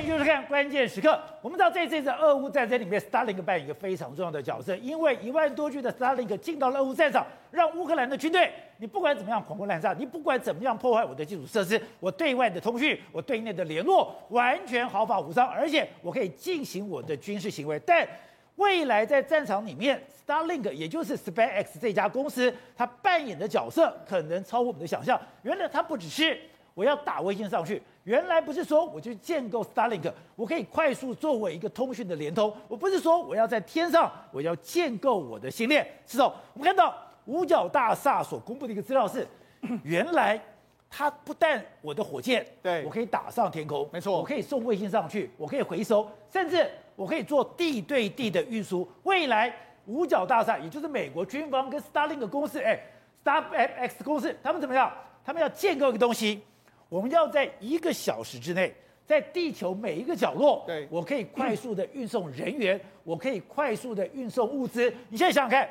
欢迎收看关键时刻。我们知道，在这次俄乌战争里面，Starlink 扮演一个非常重要的角色，因为一万多具的 Starlink 进到了俄乌战场，让乌克兰的军队，你不管怎么样狂轰滥炸，你不管怎么样破坏我的基础设施，我对外的通讯，我对内的联络，完全毫发无伤，而且我可以进行我的军事行为。但未来在战场里面，Starlink 也就是 SpaceX 这家公司，它扮演的角色可能超乎我们的想象。原来它不只是我要打卫星上去。原来不是说我就建构 Starlink，我可以快速作为一个通讯的联通。我不是说我要在天上，我要建构我的星链。是哦，我们看到五角大厦所公布的一个资料是，原来它不但我的火箭，对我可以打上天空，没错，我可以送卫星上去，我可以回收，甚至我可以做地对地的运输。未来五角大厦，也就是美国军方跟 Starlink 公司，哎，StarX 公司，他们怎么样？他们要建构一个东西。我们要在一个小时之内，在地球每一个角落，对，我可以快速的运送人员，我可以快速的运送物资。你现在想想看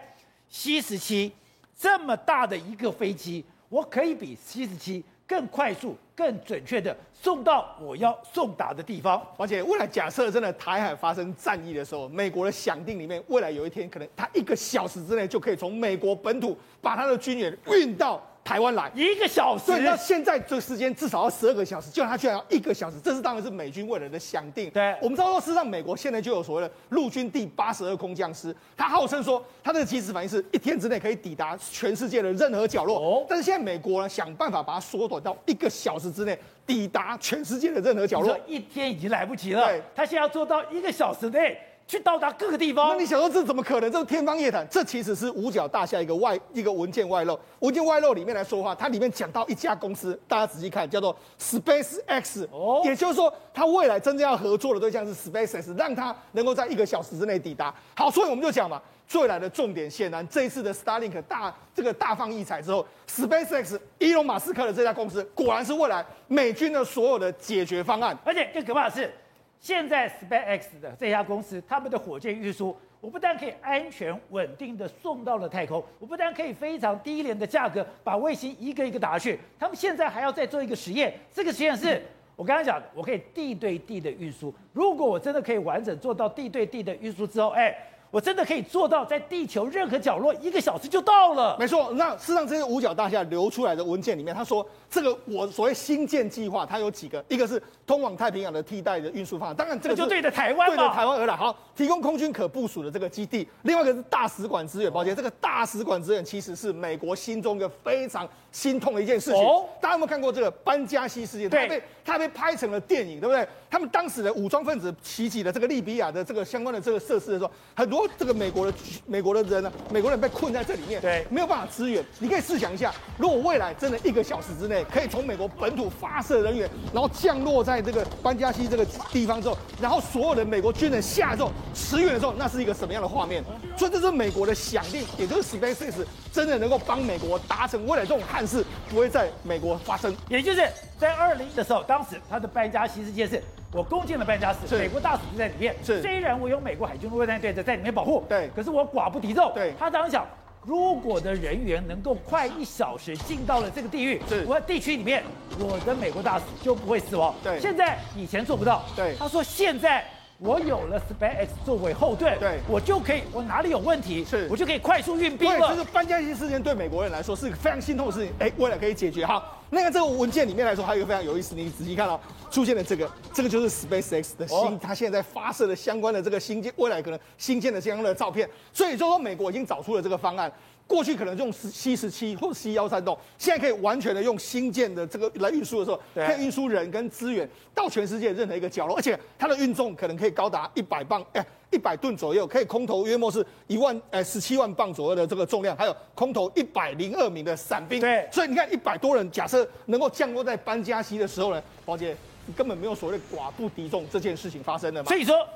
，C 十七这么大的一个飞机，我可以比 C 十七更快速、更准确的送到我要送达的地方。而且未来假设真的台海发生战役的时候，美国的想定里面，未来有一天可能他一个小时之内就可以从美国本土把他的军援运到。台湾来一个小时，对，那现在这个时间至少要十二个小时，就他居然要一个小时，这是当然是美军未来的想定。对，我们知道说，事实上美国现在就有所谓的陆军第八十二空降师，他号称说他这个即时反应是一天之内可以抵达全世界的任何角落。哦，但是现在美国呢，想办法把它缩短到一个小时之内抵达全世界的任何角落。一天已经来不及了，对，他现在要做到一个小时内。去到达各个地方，那你想说这怎么可能？这是天方夜谭。这其实是五角大厦一个外一个文件外漏。文件外漏里面来说话，它里面讲到一家公司，大家仔细看，叫做 SpaceX。哦，也就是说，它未来真正要合作的对象是 SpaceX，让它能够在一个小时之内抵达。好，所以我们就讲嘛，最来的重点显然这一次的 Starlink 大这个大放异彩之后，SpaceX 伊隆马斯克的这家公司果然是未来美军的所有的解决方案。而且更可怕的是。现在 SpaceX 的这家公司，他们的火箭运输，我不但可以安全稳定的送到了太空，我不但可以非常低廉的价格把卫星一个一个打下去，他们现在还要再做一个实验。这个实验是我刚刚讲的，我可以地对地的运输。如果我真的可以完整做到地对地的运输之后，哎。我真的可以做到，在地球任何角落一个小时就到了。没错，那事实上这些五角大厦流出来的文件里面，他说这个我所谓新建计划，它有几个，一个是通往太平洋的替代的运输方案，当然这个就对着台湾，对着台湾而来。好，提供空军可部署的这个基地，另外一个是大使馆支援。抱歉，这个大使馆支援其实是美国心中一个非常心痛的一件事情。哦，大家有没有看过这个班加西事件？对，它被它被拍成了电影，对不对？他们当时的武装分子袭击了这个利比亚的这个相关的这个设施的时候，很多这个美国的美国的人呢，美国人被困在这里面，对，没有办法支援。你可以试想一下，如果未来真的一个小时之内可以从美国本土发射人员，然后降落在这个班加西这个地方之后，然后所有的美国军人下来之后驰援的时候，那是一个什么样的画面？所以这是美国的想定，也就是 SpaceX 真的能够帮美国达成未来这种憾事不会在美国发生，也就是在二零的时候，当时他的班加西事件是。我攻进了班加西，美国大使就在里面。是，虽然我有美国海军陆战队在在里面保护，对，可是我寡不敌众。对，他当时想，如果的人员能够快一小时进到了这个地域，是，我在地区里面，我的美国大使就不会死亡。对，现在以前做不到。对，他说现在。我有了 SpaceX 作为后盾，对，我就可以，我哪里有问题，是，我就可以快速运兵了。对，就是班加西事件对美国人来说是一个非常心痛的事情，哎，未来可以解决。好，那个这个文件里面来说，还有一个非常有意思，你仔细看哦出现了这个，这个就是 SpaceX 的新，它现在在发射的相关的这个新建，未来可能新建的相关的照片。所以就说美国已经找出了这个方案。过去可能用 C 十七或 C 幺三洞，现在可以完全的用新建的这个来运输的时候，可以运输人跟资源到全世界任何一个角落，而且它的运重可能可以高达一百磅，哎，一百吨左右，可以空投约莫是一万，哎，十七万磅左右的这个重量，还有空投一百零二名的伞兵。对，所以你看一百多人，假设能够降落在班加西的时候呢，宝姐，你根本没有所谓的寡不敌众这件事情发生的嘛。所以说，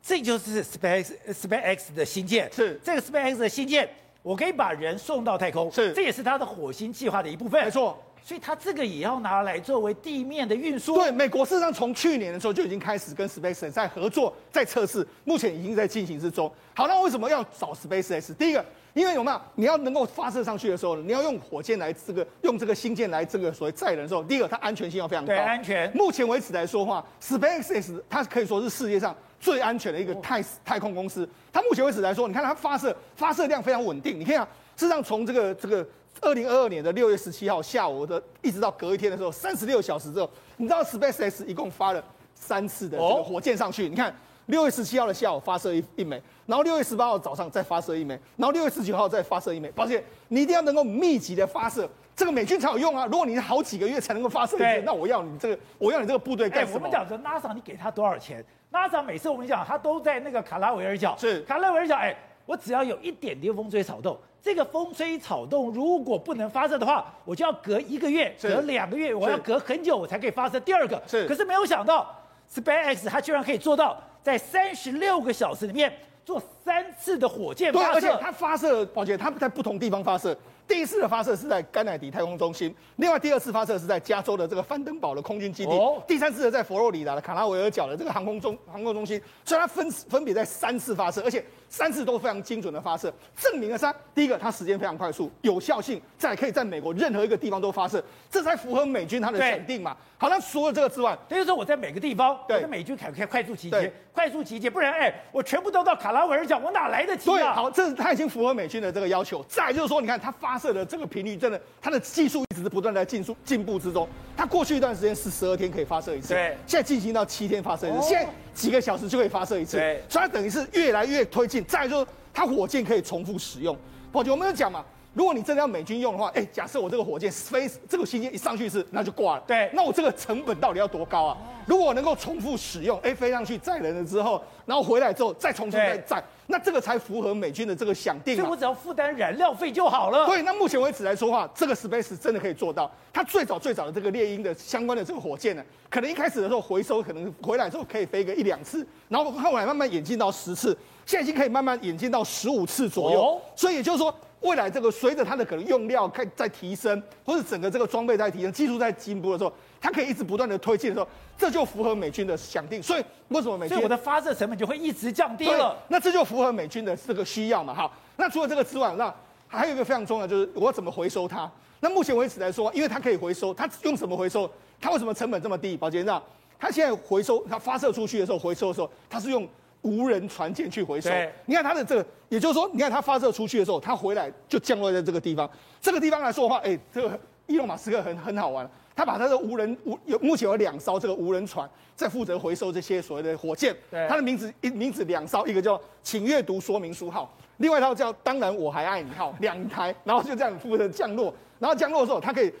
这就是 Space SpaceX 的新建，是这个 SpaceX 的新舰。我可以把人送到太空，是，这也是他的火星计划的一部分。没错，所以它这个也要拿来作为地面的运输。对，美国事实上从去年的时候就已经开始跟 SpaceX 在合作，在测试，目前已经在进行之中。好，那为什么要找 SpaceX？第一个，因为有没有你要能够发射上去的时候，你要用火箭来这个用这个星舰来这个所谓载人的时候，第一个它安全性要非常高，对，安全。目前为止来说的话，SpaceX 它可以说是世界上最安全的一个太太空公司。它目前为止来说，你看它发射发射量非常稳定，你看啊，事实上从这个这个。二零二二年的六月十七号下午的，一直到隔一天的时候，三十六小时之后，你知道 SpaceX 一共发了三次的这个火箭上去。你看，六月十七号的下午发射一一枚，然后六月十八号早上再发射一枚，然后六月十九号再发射一枚。抱歉，你一定要能够密集的发射，这个美军才有用啊！如果你好几个月才能够发射一次，那我要你这个，我要你这个部队干什么？我们讲说 NASA，你给他多少钱？NASA 每次我们讲，他都在那个卡拉维尔角，是卡拉维尔角，哎。我只要有一点点风吹草动，这个风吹草动如果不能发射的话，我就要隔一个月、隔两个月，我要隔很久，我才可以发射第二个。是，可是没有想到，SpaceX 它居然可以做到在三十六个小时里面做三次的火箭发射，对，而且它发射，抱歉，它在不同地方发射。第一次的发射是在甘乃迪太空中心，另外第二次发射是在加州的这个范登堡的空军基地，哦、第三次的在佛罗里达的卡拉维尔角的这个航空中航空中心，所以它分分别在三次发射，而且三次都非常精准的发射，证明了三第一个它时间非常快速，有效性，再可以在美国任何一个地方都发射，这才符合美军它的想定嘛。好，那除了这个之外，等于说我在每个地方，对，美军可以快速集结，快速集结，不然哎，我全部都到卡拉维尔角，我哪来得及啊？对，好，这是它已经符合美军的这个要求。再就是说，你看它发射的这个频率，真的，它的技术一直是不断在进速进步之中。它过去一段时间是十二天可以发射一次，对，现在进行到七天发射一次，现在几个小时就可以发射一次，所以它等于是越来越推进。再就是它火箭可以重复使用，宝杰，我们有讲嘛。如果你真的要美军用的话，哎，假设我这个火箭飞这个星舰一上去一次，那就挂了。对，那我这个成本到底要多高啊？如果我能够重复使用，哎，飞上去载人了之后，然后回来之后再重新再载，那这个才符合美军的这个想定。所以我只要负担燃料费就好了。对，那目前为止来说的话，这个 Space 真的可以做到。它最早最早的这个猎鹰的相关的这个火箭呢，可能一开始的时候回收可能回来之后可以飞个一两次，然后后来慢慢演进到十次，现在已经可以慢慢演进到十五次左右。哦、所以也就是说。未来这个随着它的可能用料开在提升，或者整个这个装备在提升，技术在进步的时候，它可以一直不断的推进的时候，这就符合美军的想定。所以为什么美军？所以我的发射成本就会一直降低了。那这就符合美军的这个需要嘛？哈，那除了这个之外，那还有一个非常重要就是我怎么回收它？那目前为止来说，因为它可以回收，它用什么回收？它为什么成本这么低？宝杰长它现在回收，它发射出去的时候回收的时候，它是用。无人船舰去回收，你看它的这个，也就是说，你看它发射出去的时候，它回来就降落在这个地方。这个地方来说的话，哎、欸，这个伊隆马斯克很很好玩，他把他的无人无有目前有两艘这个无人船在负责回收这些所谓的火箭。它的名字一名字两艘，一个叫请阅读说明书号，另外一套叫当然我还爱你号，两台，然后就这样负责降落。然后降落的时候，它可以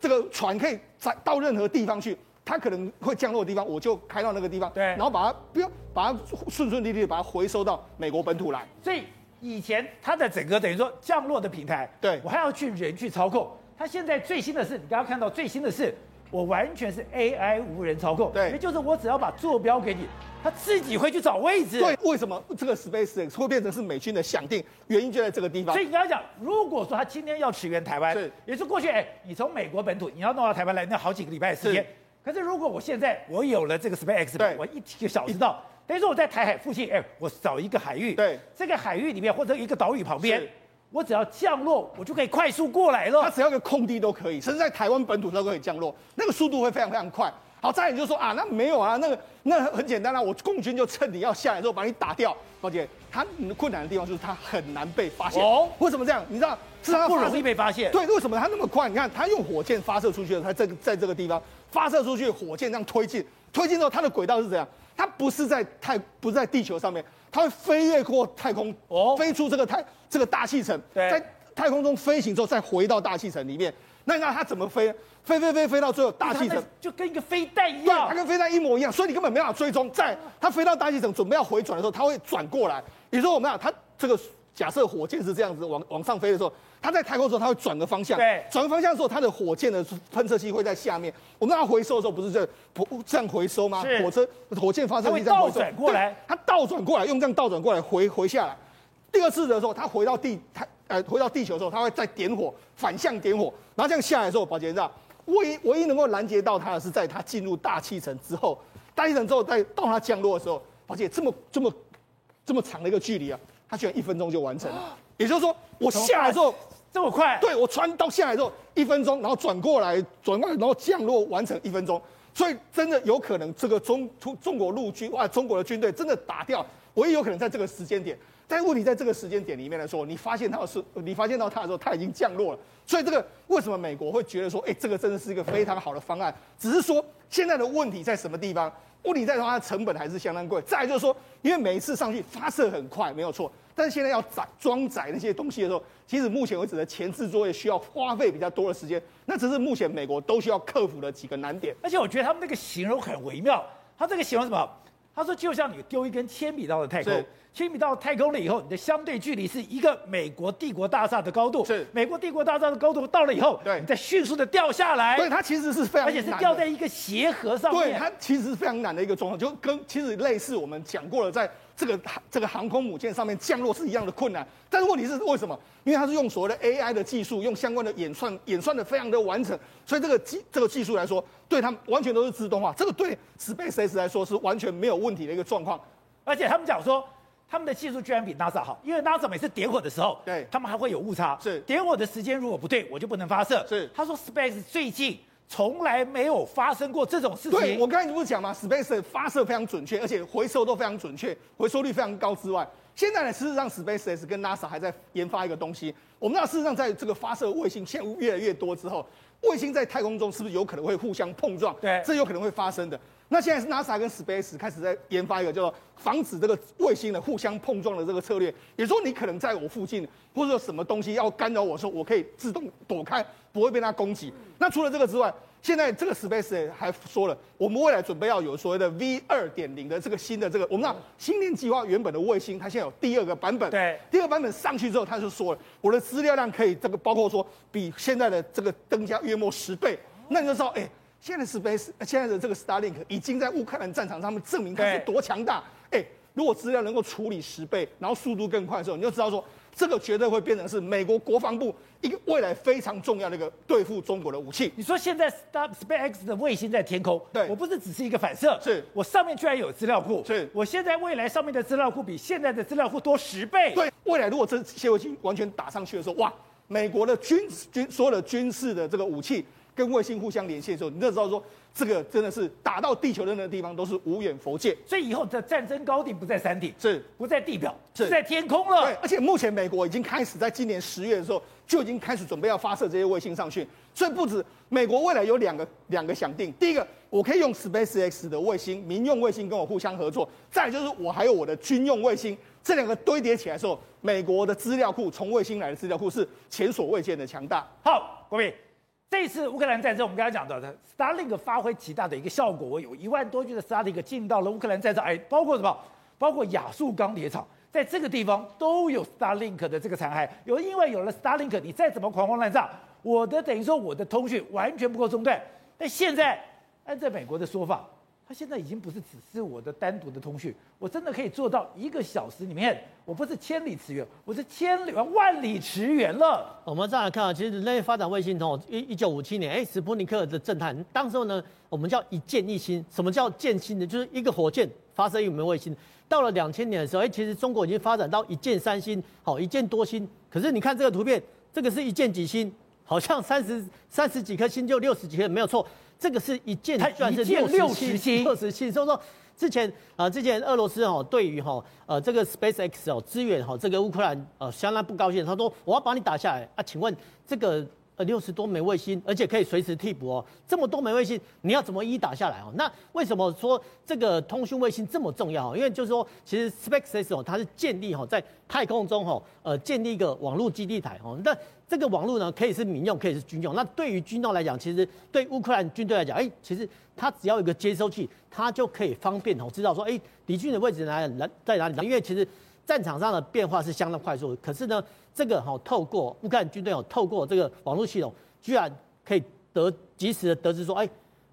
这个船可以载到任何地方去。它可能会降落的地方，我就开到那个地方，对，然后把它不要把它顺顺利利的把它回收到美国本土来。所以以前它的整个等于说降落的平台，对我还要去人去操控。它现在最新的是，你刚刚看到最新的是，我完全是 AI 无人操控，对，也就是我只要把坐标给你，它自己会去找位置。对，为什么这个 SpaceX 会变成是美军的想定？原因就在这个地方。所以你刚刚讲，如果说他今天要驰援台湾，是，也是过去，哎，你从美国本土你要弄到台湾来，那好几个礼拜的时间。可是如果我现在我有了这个 SpaceX，对，我一个小时到，等于说我在台海附近，哎，我找一个海域，对，这个海域里面或者一个岛屿旁边，我只要降落，我就可以快速过来了。它只要一个空地都可以，甚至在台湾本土都可以降落，那个速度会非常非常快。好，再来你就说啊，那没有啊，那个那很简单啊，我共军就趁你要下来之后把你打掉。宝杰，它困难的地方就是它很难被发现。哦，为什么这样？你知道？是它不容易被发现。对，为什么它那么快？你看，它用火箭发射出去的，它这个在这个地方。发射出去，火箭这样推进，推进之后，它的轨道是怎样？它不是在太，不是在地球上面，它会飞越过太空，哦，飞出这个太这个大气层，在太空中飞行之后，再回到大气层里面。那那它怎么飞？飞飞飞飞到最后大气层，就跟一个飞弹一样，对，它跟飞弹一模一样，所以你根本没办法追踪。在它飞到大气层准备要回转的时候，它会转过来。比如说我们讲它这个。假设火箭是这样子往往上飞的时候，它在太空的时候，它会转个方向。对，转个方向的时候，它的火箭的喷射器会在下面。我们让它回收的时候，不是这不这样回收吗？火车火箭发射器这样回收。过来，它倒转过来，用这样倒转过来回回下来。第二次的时候，它回到地太呃回到地球的时候，它会再点火，反向点火，然后这样下来的时候，宝杰你知道，唯一唯一能够拦截到它的是在它进入大气层之后，大气层之后再到它降落的时候，宝杰这么这么这么长的一个距离啊，它居然一分钟就完成了，也就是说我下来之后这么快，对我穿到下来之后一分钟，然后转过来转过来，然后降落完成一分钟。所以真的有可能，这个中中中国陆军哇，中国的军队真的打掉，唯一有可能在这个时间点。但是问题在这个时间点里面来说，你发现它是，你发现到它的时候，它已经降落了。所以这个为什么美国会觉得说，哎，这个真的是一个非常好的方案？只是说现在的问题在什么地方？问题在说它的成本还是相当贵。再来就是说，因为每一次上去发射很快，没有错。但是现在要载装载那些东西的时候，其实目前为止的前置作业需要花费比较多的时间，那只是目前美国都需要克服的几个难点。而且我觉得他们那个形容很微妙，他这个形容什么？他说就像你丢一根铅笔到了太空，铅笔到了太空了以后，你的相对距离是一个美国帝国大厦的高度，是美国帝国大厦的高度到了以后，对，你再迅速的掉下来，对，它其实是非常，而且是掉在一个鞋盒上面，对，它其实是非常难的一个状况，就跟其实类似我们讲过了在。这个这个航空母舰上面降落是一样的困难，但是问题是为什么？因为它是用所谓的 AI 的技术，用相关的演算演算的非常的完整，所以这个技这个技术来说，对他们完全都是自动化。这个对 SpaceX 来说是完全没有问题的一个状况。而且他们讲说，他们的技术居然比 NASA 好，因为 NASA 每次点火的时候，对，他们还会有误差，是点火的时间如果不对，我就不能发射。是他说 SpaceX 最近。从来没有发生过这种事情。对，我刚才你不是讲吗？Space 发射非常准确，而且回收都非常准确，回收率非常高之外，现在呢，事实上 SpaceX 跟 NASA 还在研发一个东西。我们知道，事实上在这个发射卫星现在越来越多之后，卫星在太空中是不是有可能会互相碰撞？对，这有可能会发生的。那现在是 NASA 跟 Space 开始在研发一个叫做防止这个卫星的互相碰撞的这个策略，也就是说你可能在我附近，或者说什么东西要干扰我的时候，我可以自动躲开，不会被它攻击。那除了这个之外，现在这个 Space 还说了，我们未来准备要有所谓的 V 二点零的这个新的这个，我们知道星链计划原本的卫星，它现在有第二个版本，对，第二个版本上去之后，他就说了，我的资料量可以这个包括说比现在的这个增加约莫十倍，那你就知道，哎。现在 Space 现在的这个 Starlink 已经在乌克兰战场上面证明它是多强大。哎，如果资料能够处理十倍，然后速度更快的时候，你就知道说，这个绝对会变成是美国国防部一个未来非常重要的一个对付中国的武器。你说现在 Star SpaceX 的卫星在天空，对，我不是只是一个反射，是我上面居然有资料库，是我现在未来上面的资料库比现在的资料库多十倍。对，未来如果这些卫星完全打上去的时候，哇，美国的军军所有的军事的这个武器。跟卫星互相连线的时候，你就知道说，这个真的是打到地球的那个地方都是无远佛界。所以以后的战争高地不在山顶，是不在地表，是在天空了。对，而且目前美国已经开始在今年十月的时候就已经开始准备要发射这些卫星上去。所以不止美国未来有两个两个想定，第一个我可以用 SpaceX 的卫星民用卫星跟我互相合作，再来就是我还有我的军用卫星，这两个堆叠起来的时候，美国的资料库从卫星来的资料库是前所未见的强大。好，国铭。这次乌克兰战争，我们刚才讲到的 Starlink 发挥极大的一个效果，我有一万多具的 Starlink 进到了乌克兰战场，哎，包括什么？包括亚速钢铁厂，在这个地方都有 Starlink 的这个残骸。有因为有了 Starlink，你再怎么狂轰滥炸，我的等于说我的通讯完全不够中断。但现在按照美国的说法。现在已经不是只是我的单独的通讯，我真的可以做到一个小时里面，我不是千里驰援，我是千里万里驰援了。我们再来看啊，其实人类发展卫星从一一九五七年，哎，史普尼克的震撼，当时候呢，我们叫一箭一星。什么叫箭星呢？就是一个火箭发射一枚卫星。到了两千年的时候，哎，其实中国已经发展到一箭三星，好，一箭多星。可是你看这个图片，这个是一箭几星？好像三十三十几颗星就六十几颗，没有错。这个是一件，算是六十七，六十七。所以说，之前啊、呃，之前俄罗斯哦，对于哈呃这个 SpaceX 哦支援哈这个乌克兰呃相当不高兴，他说我要把你打下来啊，请问这个。呃，六十多枚卫星，而且可以随时替补哦。这么多枚卫星，你要怎么一打下来哦？那为什么说这个通讯卫星这么重要？因为就是说，其实 SpaceX 哦，它是建立哈在太空中哈呃建立一个网络基地台哦。那这个网络呢，可以是民用，可以是军用。那对于军用来讲，其实对乌克兰军队来讲，哎，其实它只要有一个接收器，它就可以方便哦知道说，哎，敌军的位置在哪，在哪里？因为其实战场上的变化是相当快速的。可是呢，这个哈，透过乌克兰军队哦，透过这个网络系统，居然可以得及时的得知说，哎，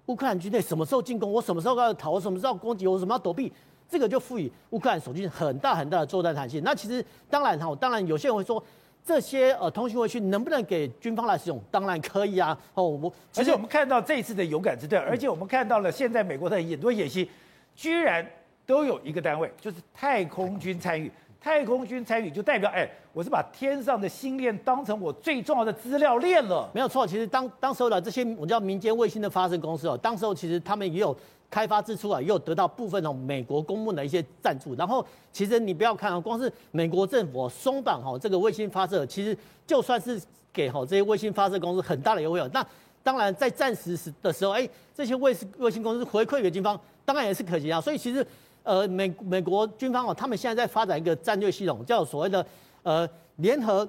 乌克兰军队什么时候进攻，我什么时候要逃，我什么时候要攻击，我什么要躲避，这个就赋予乌克兰守军很大很大的作战弹性。那其实当然哈，当然有些人会说，这些呃通讯卫星能不能给军方来使用？当然可以啊。哦，我而且我们看到这一次的勇敢之队，而且我们看到了现在美国的很多演习，居然都有一个单位，就是太空军参与。太空军参与就代表，哎，我是把天上的星链当成我最重要的资料链了。没有错，其实当当时候的这些我叫民间卫星的发射公司哦，当时候其实他们也有开发之初啊，也有得到部分哦美国公募的一些赞助。然后其实你不要看啊，光是美国政府松绑哈这个卫星发射，其实就算是给哈这些卫星发射公司很大的优惠。那当然在暂时时的时候，哎，这些卫星卫星公司回馈给军方，当然也是可行啊。所以其实。呃，美美国军方哦，他们现在在发展一个战略系统，叫所谓的呃联合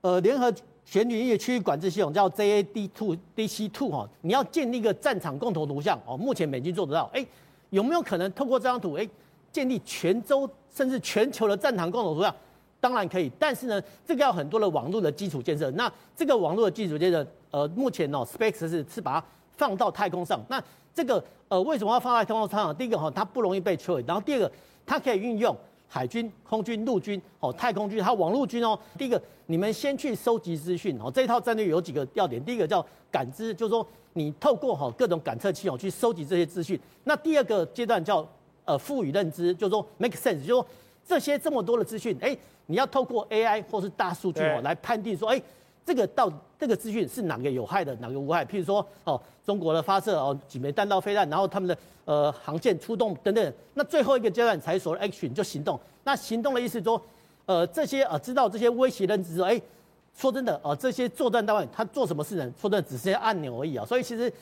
呃联合全领域区域管制系统，叫 JAD Two DC Two 哈。你要建立一个战场共同图像哦，目前美军做得到。哎，有没有可能透过这张图，哎，建立全州甚至全球的战场共同图像？当然可以，但是呢，这个要很多的网络的基础建设。那这个网络的基础建设，呃，目前哦，SpaceX 是是把放到太空上。那这个呃，为什么要放在太空上？第一个哈，它不容易被摧毁，然后第二个，它可以运用海军、空军、陆军、哦太空军，还有网络军哦。第一个，你们先去收集资讯哦。这一套战略有几个要点，第一个叫感知，就是说你透过哈各种感测器哦去收集这些资讯。那第二个阶段叫呃赋予认知，就是说 make sense，就是说这些这么多的资讯，哎，你要透过 AI 或是大数据哦来判定说，哎。这个到这个资讯是哪个有害的，哪个无害？譬如说，哦，中国的发射哦几枚弹道飞弹，然后他们的呃航舰出动等等。那最后一个阶段才说 action 就行动。那行动的意思说，呃，这些呃知道这些威胁认知说，哎，说真的，呃，这些作战单位他做什么事呢？说真的，只是些按钮而已啊。所以其实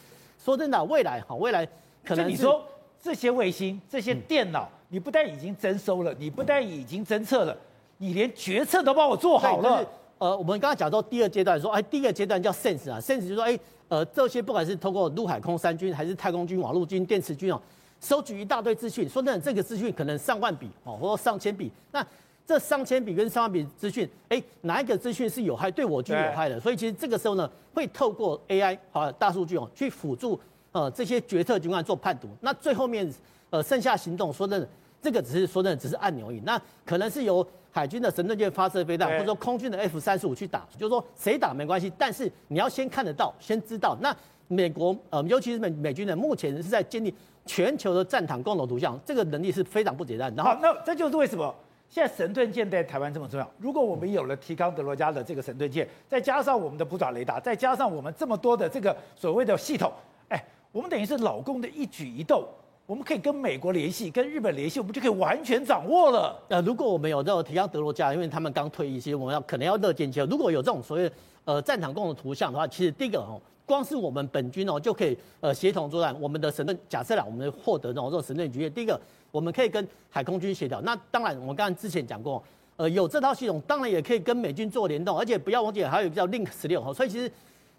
说真的，未来哈，未来可能你说这些卫星、这些电脑，嗯、你不但已经征收了，你不但已经侦测了，你连决策都帮我做好了。呃，我们刚刚讲到第二阶段，说，哎，第一个阶段叫 sense 啊，sense 就是说，哎，呃，这些不管是通过陆海空三军，还是太空军、网络军、电磁军哦，收集一大堆资讯，说真的，这个资讯可能上万笔哦，或者上千笔。那这上千笔跟上万笔资讯，哎，哪一个资讯是有害，对我军有害的？所以其实这个时候呢，会透过 AI 啊大数据哦，去辅助呃这些决策机关做判读。那最后面呃剩下行动，说真的，这个只是说真的只是按钮而已。那可能是由海军的神盾舰发射飞弹，或者说空军的 F 三十五去打，就是说谁打没关系，但是你要先看得到，先知道。那美国呃，尤其是美美军呢，目前是在建立全球的战场共同图像，这个能力是非常不简单。然后，那这就是为什么现在神盾舰在台湾这么重要。如果我们有了提康德罗加的这个神盾舰，再加上我们的捕爪雷达，再加上我们这么多的这个所谓的系统，哎，我们等于是老公的一举一动。我们可以跟美国联系，跟日本联系，我们就可以完全掌握了。呃，如果我们有这种提康德罗加，因为他们刚退役，其实我们要可能要乐见其成。如果有这种所谓呃战场共同图像的话，其实第一个哦，光是我们本军哦就可以呃协同作战。我们的神盾假设啦，我们获得这种这种神盾局，第一个我们可以跟海空军协调。那当然，我们刚刚之前讲过，呃，有这套系统，当然也可以跟美军做联动，而且不要忘记还有一个叫 Link 十六哈。所以其实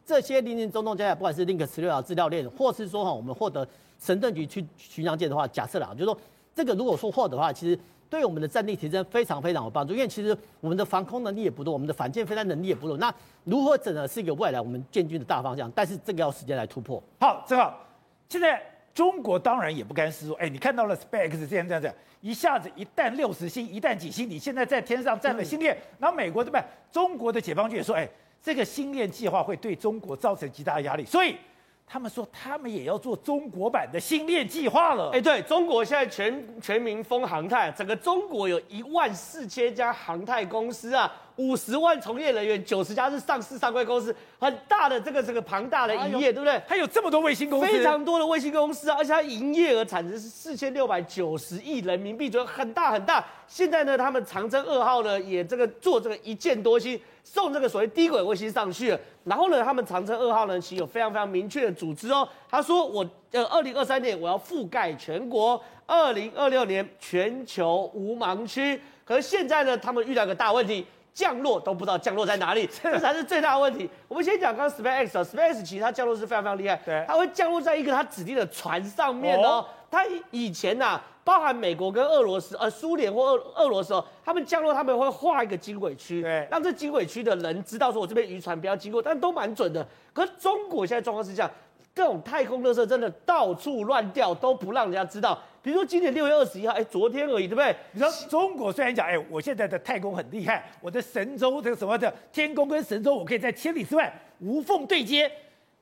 这些零零总总加起来，不管是 Link 十六啊资料链，或是说哈我们获得。神盾局去巡洋舰的话，假设啦，就是说这个如果说获得的话，其实对我们的战力提升非常非常有帮助。因为其实我们的防空能力也不多，我们的反舰飞弹能力也不弱。那如何整合？是一个未来我们建军的大方向，但是这个要时间来突破。好，正好现在中国当然也不甘示弱。哎，你看到了 SpaceX 这样这样这样，一下子一弹六十星，一弹几星？你现在在天上站了星链，然后美国对不对？中国的解放军也说，哎，这个星链计划会对中国造成极大的压力，所以。他们说，他们也要做中国版的星链计划了。哎，对，中国现在全全民封航太，整个中国有一万四千家航太公司啊，五十万从业人员，九十家是上市上柜公司，很大的这个这个庞大的营业，对不对？它有这么多卫星公司，非常多的卫星公司啊，而且它营业额产值是四千六百九十亿人民币，就很大很大。现在呢，他们长征二号呢也这个做这个一箭多星。送这个所谓低轨卫星上去了，然后呢，他们长征二号呢其实有非常非常明确的组织哦。他说我呃，二零二三年我要覆盖全国，二零二六年全球无盲区。可是现在呢，他们遇到一个大问题，降落都不知道降落在哪里，这才是最大的问题。我们先讲刚刚 SpaceX 啊，SpaceX 其实它降落是非常非常厉害，对，它会降落在一个它指定的船上面哦。它以前呐、啊。包含美国跟俄罗斯，呃，苏联或俄俄罗斯哦，他们降落他们会画一个经纬区，对，让这经纬区的人知道说，我这边渔船不要经过，但都蛮准的。可是中国现在状况是这样，这种太空垃圾真的到处乱掉，都不让人家知道。比如说今年六月二十一号，哎，昨天而已，对不对？你说中国虽然讲，哎，我现在的太空很厉害，我的神舟这个什么的天宫跟神舟，我可以在千里之外无缝对接，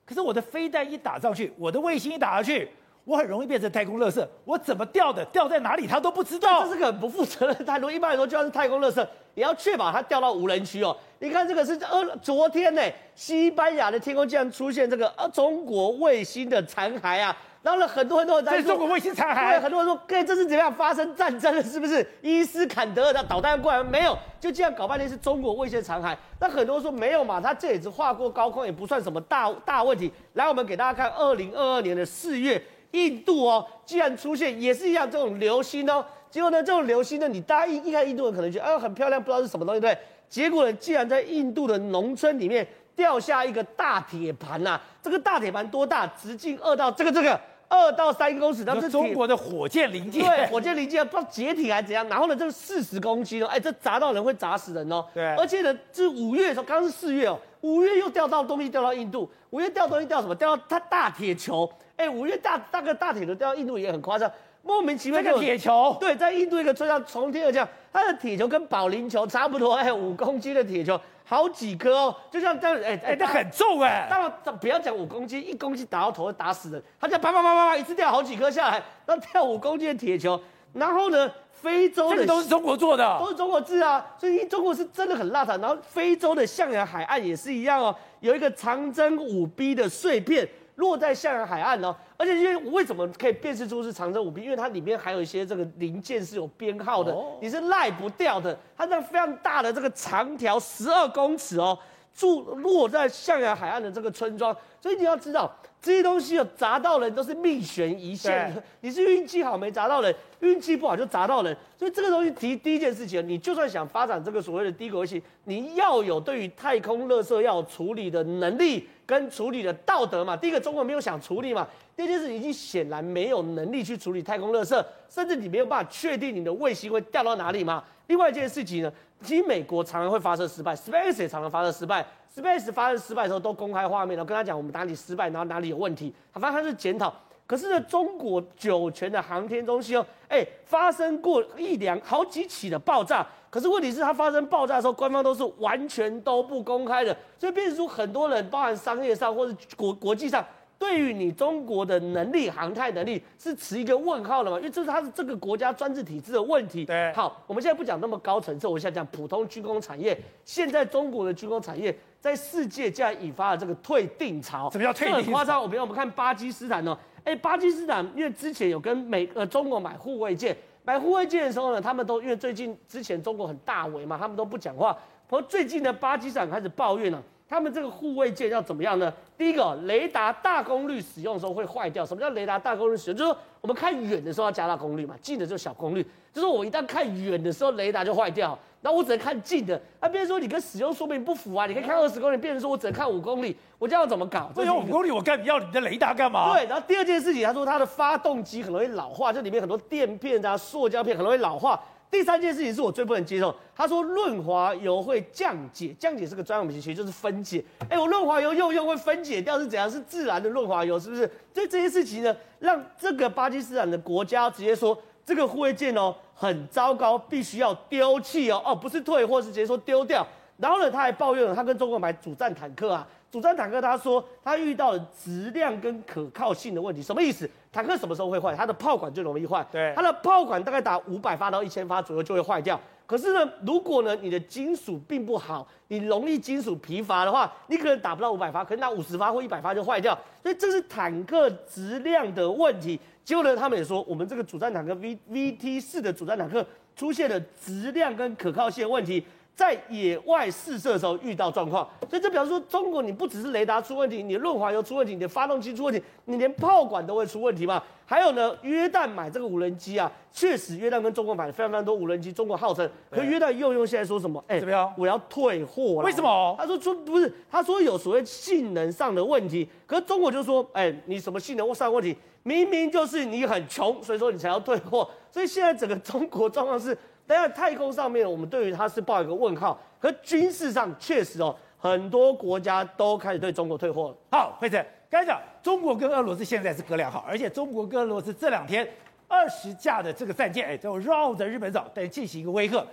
可是我的飞弹一打上去，我的卫星一打上去。我很容易变成太空垃圾，我怎么掉的，掉在哪里，他都不知道。这是个很不负责任的态度。一般来说，就算是太空垃圾，也要确保它掉到无人区哦。你看这个是呃，昨天呢，西班牙的天空竟然出现这个呃中国卫星的残骸啊。然后呢，很多很多人在说，中国卫星残骸，很多人说，对，这是怎么样发生战争了？是不是伊斯坎德尔的导弹过来？没有，就这样搞半天是中国卫星残骸。那很多人说没有嘛，它这也是划过高空，也不算什么大大问题。来，我们给大家看二零二二年的四月，印度哦，既然出现也是一样这种流星哦。结果呢，这种流星呢，你大家一一看印度人可能觉得啊很漂亮，不知道是什么东西，对？结果呢，竟然在印度的农村里面掉下一个大铁盘呐、这个大铁盘多大？直径二到这个这个。二到三公尺，那是中国的火箭零件。对，火箭零件不知道解体还是怎样。然后呢，这个四十公斤哦，哎，这砸到人会砸死人哦。对。而且呢，这五月的时候，刚刚是四月哦，五月又掉到东西掉到印度。五月掉东西掉什么？掉到它大铁球。哎，五月大大个大铁球掉到印度也很夸张，莫名其妙。这个铁球。对，在印度一个村上从天而降，它的铁球跟保龄球差不多，哎，五公斤的铁球。好几颗哦，就像这样，哎、欸、哎，这、欸、很重哎。当然，不要讲五公斤，一公斤打到头会打死人。他这样啪啪啪啪啪，一次掉好几颗下来，然后掉五公斤的铁球。然后呢，非洲的这个都是中国做的，都是中国制啊。所以中国是真的很邋遢。然后非洲的象牙海岸也是一样哦，有一个长征五 B 的碎片。落在象牙海岸呢，而且因为为什么可以辨识出是长征五 B？因为它里面还有一些这个零件是有编号的，你是赖不掉的。它这样非常大的这个长条十二公尺哦，住落在象牙海岸的这个村庄，所以你要知道。这些东西有砸到人都是命悬一线，你是运气好没砸到人，运气不好就砸到人。所以这个东西第第一件事情，你就算想发展这个所谓的低轨卫星，你要有对于太空垃圾要有处理的能力跟处理的道德嘛。第一个，中国没有想处理嘛；第二件事，已经显然没有能力去处理太空垃圾，甚至你没有办法确定你的卫星会掉到哪里嘛。另外一件事情呢，其实美国常常会发射失败，Space 也常常发射失败。Space 发射失败的时候都公开画面，然后跟他讲我们哪里失败，然后哪里有问题。他发现他是检讨，可是呢，中国酒泉的航天中心哦，哎，发生过一两好几起的爆炸，可是问题是它发生爆炸的时候，官方都是完全都不公开的，所以变成说很多人，包含商业上或者国国际上。对于你中国的能力、航太能力是持一个问号的嘛？因为这是它是这个国家专制体制的问题。对，好，我们现在不讲那么高层次，我现在讲普通军工产业。现在中国的军工产业在世界竟然引发了这个退订潮。什么叫退订？很夸张。我比如我们看巴基斯坦哦，哎，巴基斯坦因为之前有跟美呃中国买护卫舰，买护卫舰的时候呢，他们都因为最近之前中国很大为嘛，他们都不讲话。而最近呢，巴基斯坦开始抱怨了、啊。他们这个护卫舰要怎么样呢？第一个，雷达大功率使用的时候会坏掉。什么叫雷达大功率使用？就是说我们看远的时候要加大功率嘛，近的就小功率。就是我一旦看远的时候，雷达就坏掉，那我只能看近的。那别人说你跟使用说明不符啊，你可以看二十公里，别人说我只能看五公里，我这样怎么搞？这有五公里，我干要你的雷达干嘛？对。然后第二件事情，他说它的发动机很容易老化，这里面很多垫片啊、塑胶片很容易老化。第三件事情是我最不能接受，他说润滑油会降解，降解是个专有名词，其实就是分解。哎，我润滑油用用会分解掉是怎样？是自然的润滑油是不是？所以这些事情呢，让这个巴基斯坦的国家直接说这个护卫舰哦很糟糕，必须要丢弃哦哦，不是退或，是直接说丢掉。然后呢，他还抱怨，他跟中国买主战坦克啊。主战坦克，他说他遇到了质量跟可靠性的问题，什么意思？坦克什么时候会坏？它的炮管就容易坏。对，它的炮管大概打五百发到一千发左右就会坏掉。可是呢，如果呢你的金属并不好，你容易金属疲乏的话，你可能打不到五百发，可能打五十发或一百发就坏掉。所以这是坦克质量的问题。结果呢，他们也说我们这个主战坦克 V V T 四的主战坦克出现了质量跟可靠性的问题。在野外试射的时候遇到状况，所以这表示说，中国你不只是雷达出问题，你的润滑油出问题，你的发动机出问题，你连炮管都会出问题嘛？还有呢，约旦买这个无人机啊，确实约旦跟中国买了非常非常多无人机，中国号称，可约旦又用现在说什么？哎，怎么样？我要退货了。为什么？他说说不是，他说有所谓性能上的问题，可是中国就说，哎，你什么性能上的问题？明明就是你很穷，所以说你才要退货。所以现在整个中国状况是。在太空上面，我们对于它是抱一个问号。可军事上确实哦，很多国家都开始对中国退货。好，辉诚，刚才讲中国跟俄罗斯现在是哥俩好，而且中国跟俄罗斯这两天，二十架的这个战舰，哎，就绕着日本走，来进行一个威吓。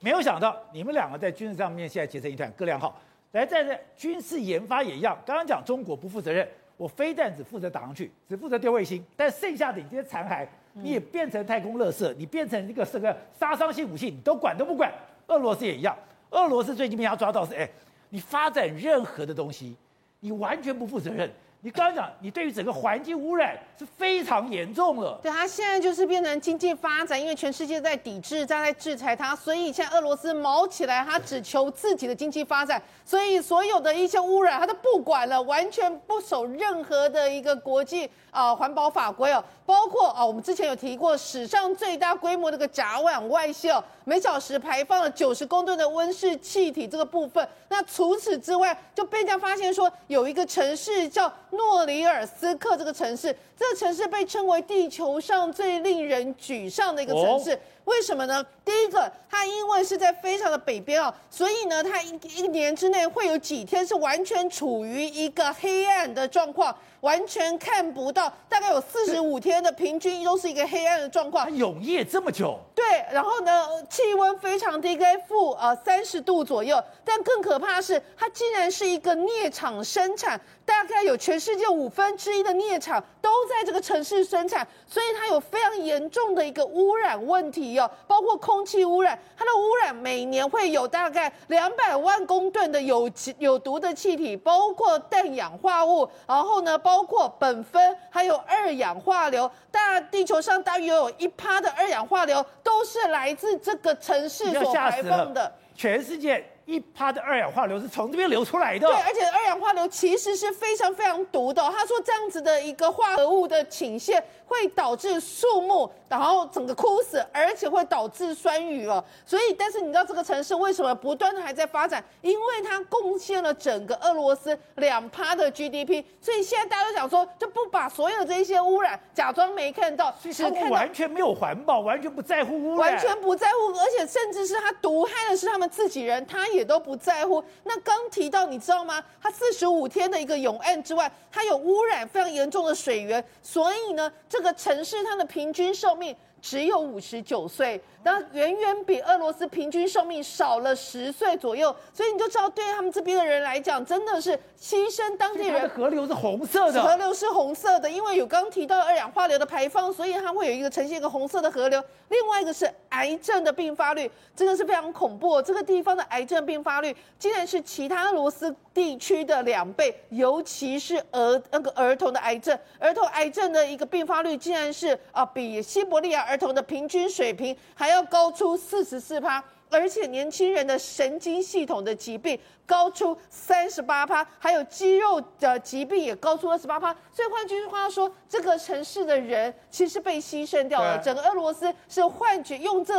没有想到你们两个在军事上面现在结成一团，各亮号。来，在这军事研发也一样。刚刚讲中国不负责任，我非但只负责打上去，只负责丢卫星，但剩下的这些残骸，你也变成太空垃圾，你变成一个这个杀伤性武器，你都管都不管。俄罗斯也一样，俄罗斯最近被他抓到是，哎，你发展任何的东西，你完全不负责任。你刚刚讲，你对于整个环境污染是非常严重了。对，他现在就是变成经济发展，因为全世界在抵制，在在制裁他，所以现在俄罗斯毛起来，他只求自己的经济发展，所以所有的一些污染他都不管了，完全不守任何的一个国际啊环保法规哦，包括啊我们之前有提过史上最大规模的个甲烷外泄哦，每小时排放了九十公吨的温室气体这个部分。那除此之外，就被人家发现说有一个城市叫。诺里尔斯克这个城市，这个城市被称为地球上最令人沮丧的一个城市。为什么呢？第一个，它因为是在非常的北边啊，所以呢，它一一年之内会有几天是完全处于一个黑暗的状况，完全看不到，大概有四十五天的平均都是一个黑暗的状况。它永夜这么久？对，然后呢，气温非常低，该负呃三十度左右。但更可怕的是，它竟然是一个镍厂生产，大概有全世界五分之一的镍厂都在这个城市生产，所以它有非常严重的一个污染问题。包括空气污染，它的污染每年会有大概两百万公吨的有有毒的气体，包括氮氧化物，然后呢，包括苯酚，还有二氧化硫。大地球上大约有一趴的二氧化硫都是来自这个城市所排放的。全世界一趴的二氧化硫是从这边流出来的。对，而且二氧化硫其实是非常非常毒的。他说这样子的一个化合物的倾泻会导致树木。然后整个枯死，而且会导致酸雨哦。所以，但是你知道这个城市为什么不断的还在发展？因为它贡献了整个俄罗斯两趴的 GDP。所以现在大家都想说，就不把所有这一些污染假装没看到，只看到完全没有环保，完全不在乎污染，完全不在乎，而且甚至是他毒害的是他们自己人，他也都不在乎。那刚提到你知道吗？他四十五天的一个永岸之外，它有污染非常严重的水源，所以呢，这个城市它的平均寿命只有五十九岁。那远远比俄罗斯平均寿命少了十岁左右，所以你就知道，对他们这边的人来讲，真的是牺牲当地人。河流是红色的，河流是红色的，因为有刚刚提到二氧化硫的排放，所以它会有一个呈现一个红色的河流。另外一个是癌症的并发率，真的是非常恐怖。这个地方的癌症并发率竟然是其他俄罗斯地区的两倍，尤其是儿那个儿童的癌症，儿童癌症的一个并发率竟然是啊比西伯利亚儿童的平均水平还要高出四十四趴，而且年轻人的神经系统的疾病高出三十八趴，还有肌肉的疾病也高出二十八趴。所以换句话说，这个城市的人其实被牺牲掉了。整个俄罗斯是换取用这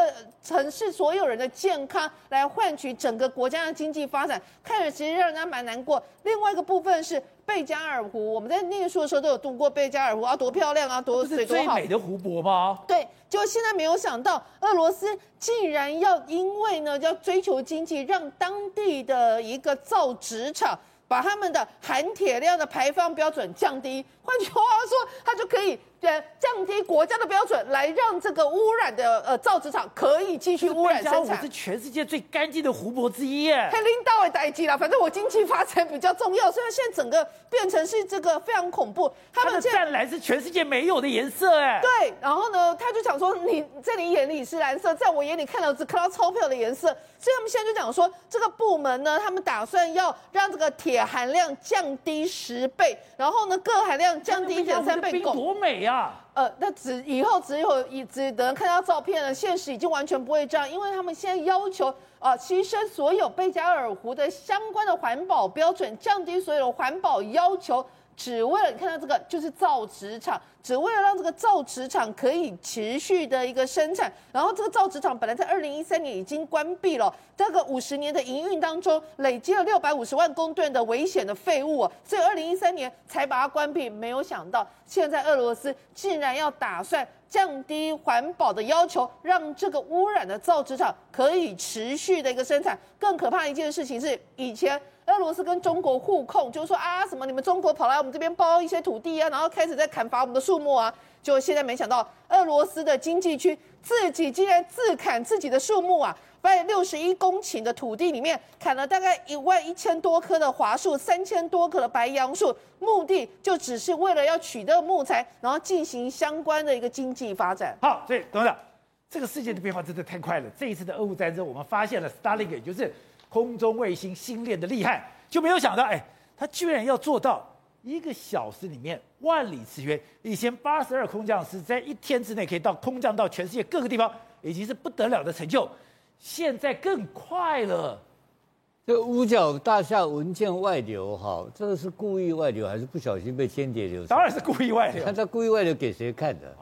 城市所有人的健康来换取整个国家的经济发展，看着其实让人家蛮难过。另外一个部分是贝加尔湖，我们在念书的时候都有读过贝加尔湖啊，多漂亮啊，多水多好。最美的湖泊吗？对。就现在没有想到，俄罗斯竟然要因为呢，要追求经济，让当地的一个造纸厂把他们的含铁量的排放标准降低。换句话说，它就可以。对，降低国家的标准，来让这个污染的呃造纸厂可以继续污染生产。贝加尔湖是全世界最干净的湖泊之一耶。黑领导也待机了，反正我经济发展比较重要，所以现在整个变成是这个非常恐怖。他们的湛蓝是全世界没有的颜色哎。对，然后呢，他就讲说，你在你眼里是蓝色，在我眼里看到只看到钞票的颜色。所以他们现在就讲说，这个部门呢，他们打算要让这个铁含量降低十倍，然后呢，铬含量降低一点三倍。多美呀！呃，那只以后只有以只能看到照片了，现实已经完全不会这样，因为他们现在要求啊，牺牲所有贝加尔湖的相关的环保标准，降低所有的环保要求。只为了你看到这个，就是造纸厂，只为了让这个造纸厂可以持续的一个生产。然后这个造纸厂本来在二零一三年已经关闭了，这个五十年的营运当中，累积了六百五十万公吨的危险的废物，所以二零一三年才把它关闭。没有想到，现在俄罗斯竟然要打算降低环保的要求，让这个污染的造纸厂可以持续的一个生产。更可怕的一件事情是，以前。俄罗斯跟中国互控，就是说啊什么你们中国跑来我们这边包一些土地啊，然后开始在砍伐我们的树木啊。就现在没想到俄罗斯的经济区自己竟然自砍自己的树木啊！在六十一公顷的土地里面砍了大概一万一千多棵的桦树，三千多棵的白杨树，目的就只是为了要取得木材，然后进行相关的一个经济发展。好，所以董事长，这个世界的变化真的太快了。这一次的俄乌战争，我们发现了 Starlink，也就是空中卫星星链的厉害，就没有想到，哎，他居然要做到一个小时里面万里驰援。以前八十二空降师在一天之内可以到空降到全世界各个地方，已经是不得了的成就。现在更快了。这五角大厦文件外流，哈，这个是故意外流还是不小心被间谍流？当然是故意外流。看他故意外流给谁看的？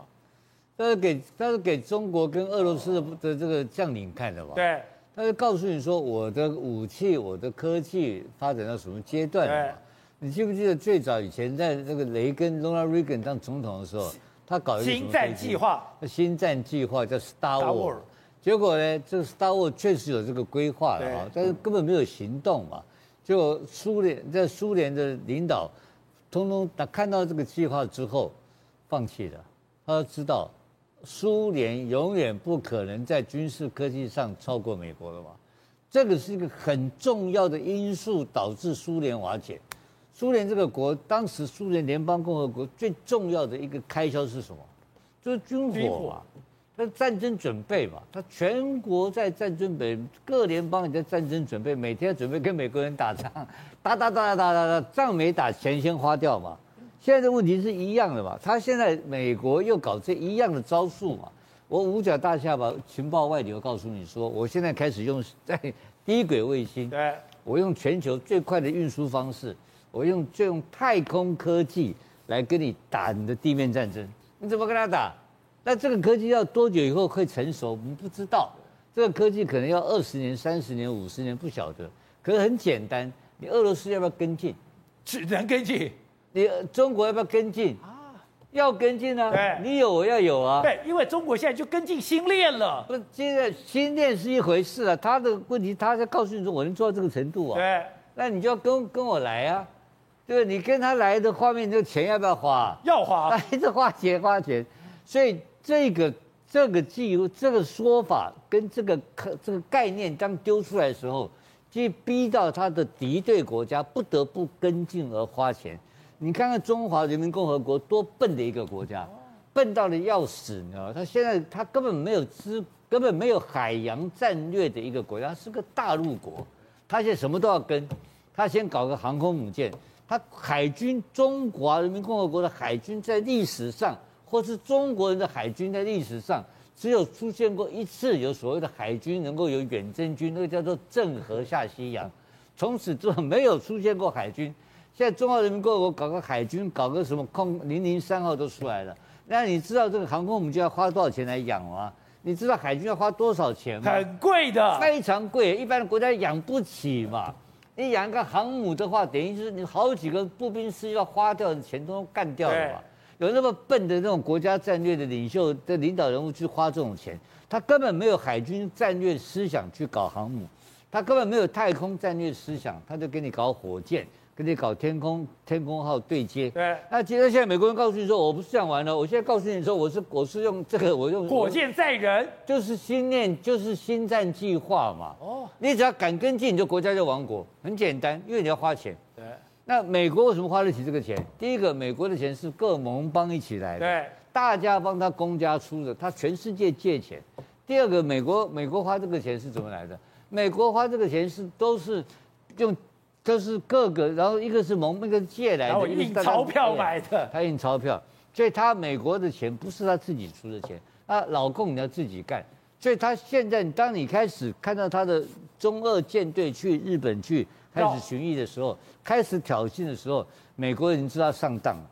他是给他是给中国跟俄罗斯的的这个将领看的吧？对。他就告诉你说，我的武器、我的科技发展到什么阶段了？你记不记得最早以前在那个雷根 （Ronald Reagan） 当总统的时候，他搞一个星战计划。星战计划叫 Star War。结果呢，这个 Star War 确实有这个规划了啊，但是根本没有行动嘛。就苏联在苏联的领导，通通他看到这个计划之后，放弃了。他知道，苏联永远不可能在军事科技上超过美国了嘛。这个是一个很重要的因素，导致苏联瓦解。苏联这个国，当时苏联联邦共和国最重要的一个开销是什么？就是军火嘛。那战争准备嘛，他全国在战争准备，各联邦也在战争准备，每天准备跟美国人打仗，打打打打打打打，仗没打，钱先花掉嘛。现在的问题是一样的嘛，他现在美国又搞这一样的招数嘛。我五角大厦把情报外流告诉你说，我现在开始用在低轨卫星，对，我用全球最快的运输方式，我用就用太空科技来跟你打你的地面战争，你怎么跟他打？那这个科技要多久以后会成熟？我们不知道。这个科技可能要二十年、三十年、五十年，不晓得。可是很简单，你俄罗斯要不要跟进？只能跟进。你中国要不要跟进？啊，要跟进啊。对，你有我要有啊。对，因为中国现在就跟进新链了。不是，现在新链是一回事啊。他的问题，他在告诉你说，我能做到这个程度啊。对。那你就要跟跟我来啊。对，你跟他来的画面，这个钱要不要花？要花。来这花钱花钱，所以。这个这个记录这个说法跟这个可这个概念刚丢出来的时候，就逼到他的敌对国家不得不跟进而花钱。你看看中华人民共和国多笨的一个国家，笨到了要死，你知道吗？他现在他根本没有资，根本没有海洋战略的一个国家，是个大陆国。他现在什么都要跟，他先搞个航空母舰，他海军中华人民共和国的海军在历史上。或是中国人的海军在历史上只有出现过一次，有所谓的海军能够有远征军，那个叫做郑和下西洋，从此之后没有出现过海军。现在中华人民共和国搞个海军，搞个什么空零零三号都出来了。那你知道这个航空母舰要花多少钱来养吗？你知道海军要花多少钱吗？很贵的，非常贵，一般的国家养不起嘛。你养一个航母的话，等于是你好几个步兵师要花掉的钱都干掉了嘛。有那么笨的那种国家战略的领袖的领导人物去花这种钱，他根本没有海军战略思想去搞航母，他根本没有太空战略思想，他就给你搞火箭，给你搞天空天空号对接。对。那接着现在美国人告诉你说，我不是这样玩的，我现在告诉你说，我是我是用这个，我用火箭载人，就是星链，就是星战计划嘛。哦。你只要敢跟进，你就国家就亡国，很简单，因为你要花钱。对。那美国为什么花得起这个钱？第一个，美国的钱是各盟邦一起来的，对，大家帮他公家出的，他全世界借钱。第二个，美国美国花这个钱是怎么来的？美国花这个钱是都是用，都是各个，然后一个是蒙，那个借来的，印钞票买的，他印钞票，所以他美国的钱不是他自己出的钱，啊，老共你要自己干，所以他现在当你开始看到他的中二舰队去日本去。开始巡弋的时候，开始挑衅的时候，美国人知道上当了。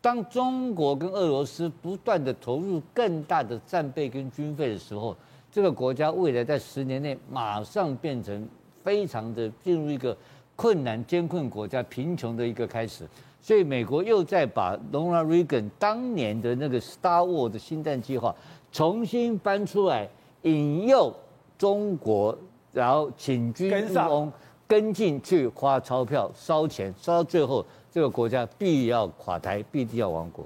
当中国跟俄罗斯不断的投入更大的战备跟军费的时候，这个国家未来在十年内马上变成非常的进入一个困难艰困国家、贫穷的一个开始。所以美国又在把 Ronald Reagan 当年的那个 Star War 的星战计划重新搬出来，引诱中国，然后请君入瓮。跟进去花钞票烧钱，烧到最后，这个国家必要垮台，必定要亡国。